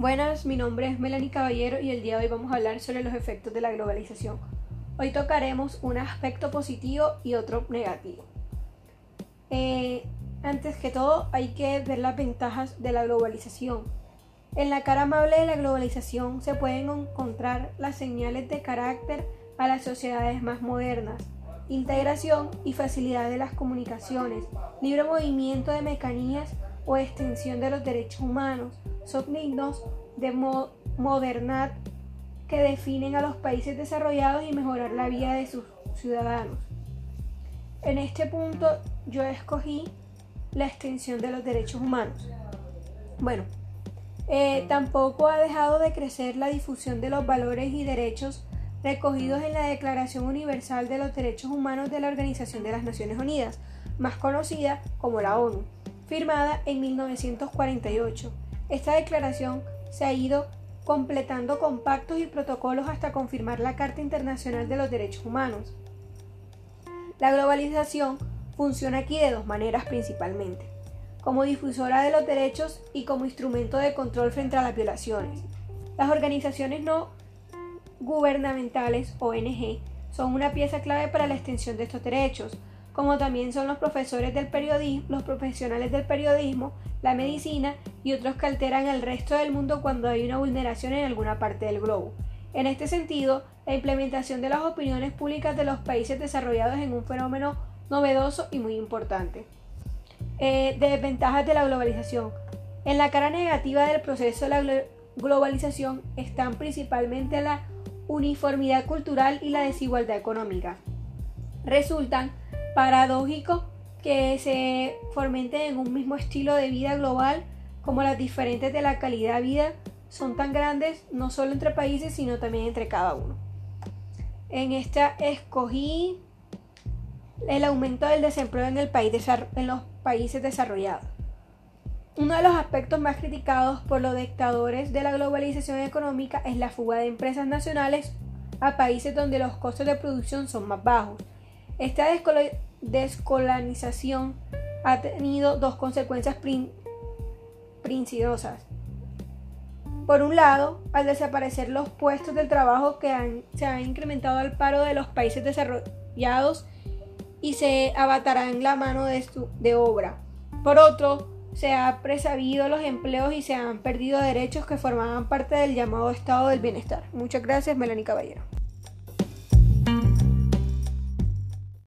Buenas, mi nombre es Melanie Caballero y el día de hoy vamos a hablar sobre los efectos de la globalización. Hoy tocaremos un aspecto positivo y otro negativo. Eh, antes que todo hay que ver las ventajas de la globalización. En la cara amable de la globalización se pueden encontrar las señales de carácter a las sociedades más modernas, integración y facilidad de las comunicaciones, libre movimiento de mecanías o extensión de los derechos humanos, son dignos de modernidad que definen a los países desarrollados y mejorar la vida de sus ciudadanos. En este punto yo escogí la extensión de los derechos humanos. Bueno, eh, tampoco ha dejado de crecer la difusión de los valores y derechos recogidos en la Declaración Universal de los Derechos Humanos de la Organización de las Naciones Unidas, más conocida como la ONU, firmada en 1948. Esta declaración se ha ido completando con pactos y protocolos hasta confirmar la Carta Internacional de los Derechos Humanos. La globalización funciona aquí de dos maneras principalmente, como difusora de los derechos y como instrumento de control frente a las violaciones. Las organizaciones no gubernamentales, ONG, son una pieza clave para la extensión de estos derechos, como también son los profesores del periodismo, los profesionales del periodismo, la medicina y otros que alteran el resto del mundo cuando hay una vulneración en alguna parte del globo. En este sentido, la implementación de las opiniones públicas de los países desarrollados es un fenómeno novedoso y muy importante. Eh, desventajas de la globalización. En la cara negativa del proceso de la globalización están principalmente la uniformidad cultural y la desigualdad económica. Resultan paradójico que se fomenten en un mismo estilo de vida global como las diferentes de la calidad de vida son tan grandes no solo entre países sino también entre cada uno. En esta escogí el aumento del desempleo en, el país en los países desarrollados. Uno de los aspectos más criticados por los dictadores de la globalización económica es la fuga de empresas nacionales a países donde los costos de producción son más bajos esta descolonización ha tenido dos consecuencias principales. Por un lado, al desaparecer los puestos del trabajo que se ha incrementado el paro de los países desarrollados y se abatarán la mano de, de obra. Por otro, se ha presabido los empleos y se han perdido derechos que formaban parte del llamado estado del bienestar. Muchas gracias, Melanie Caballero.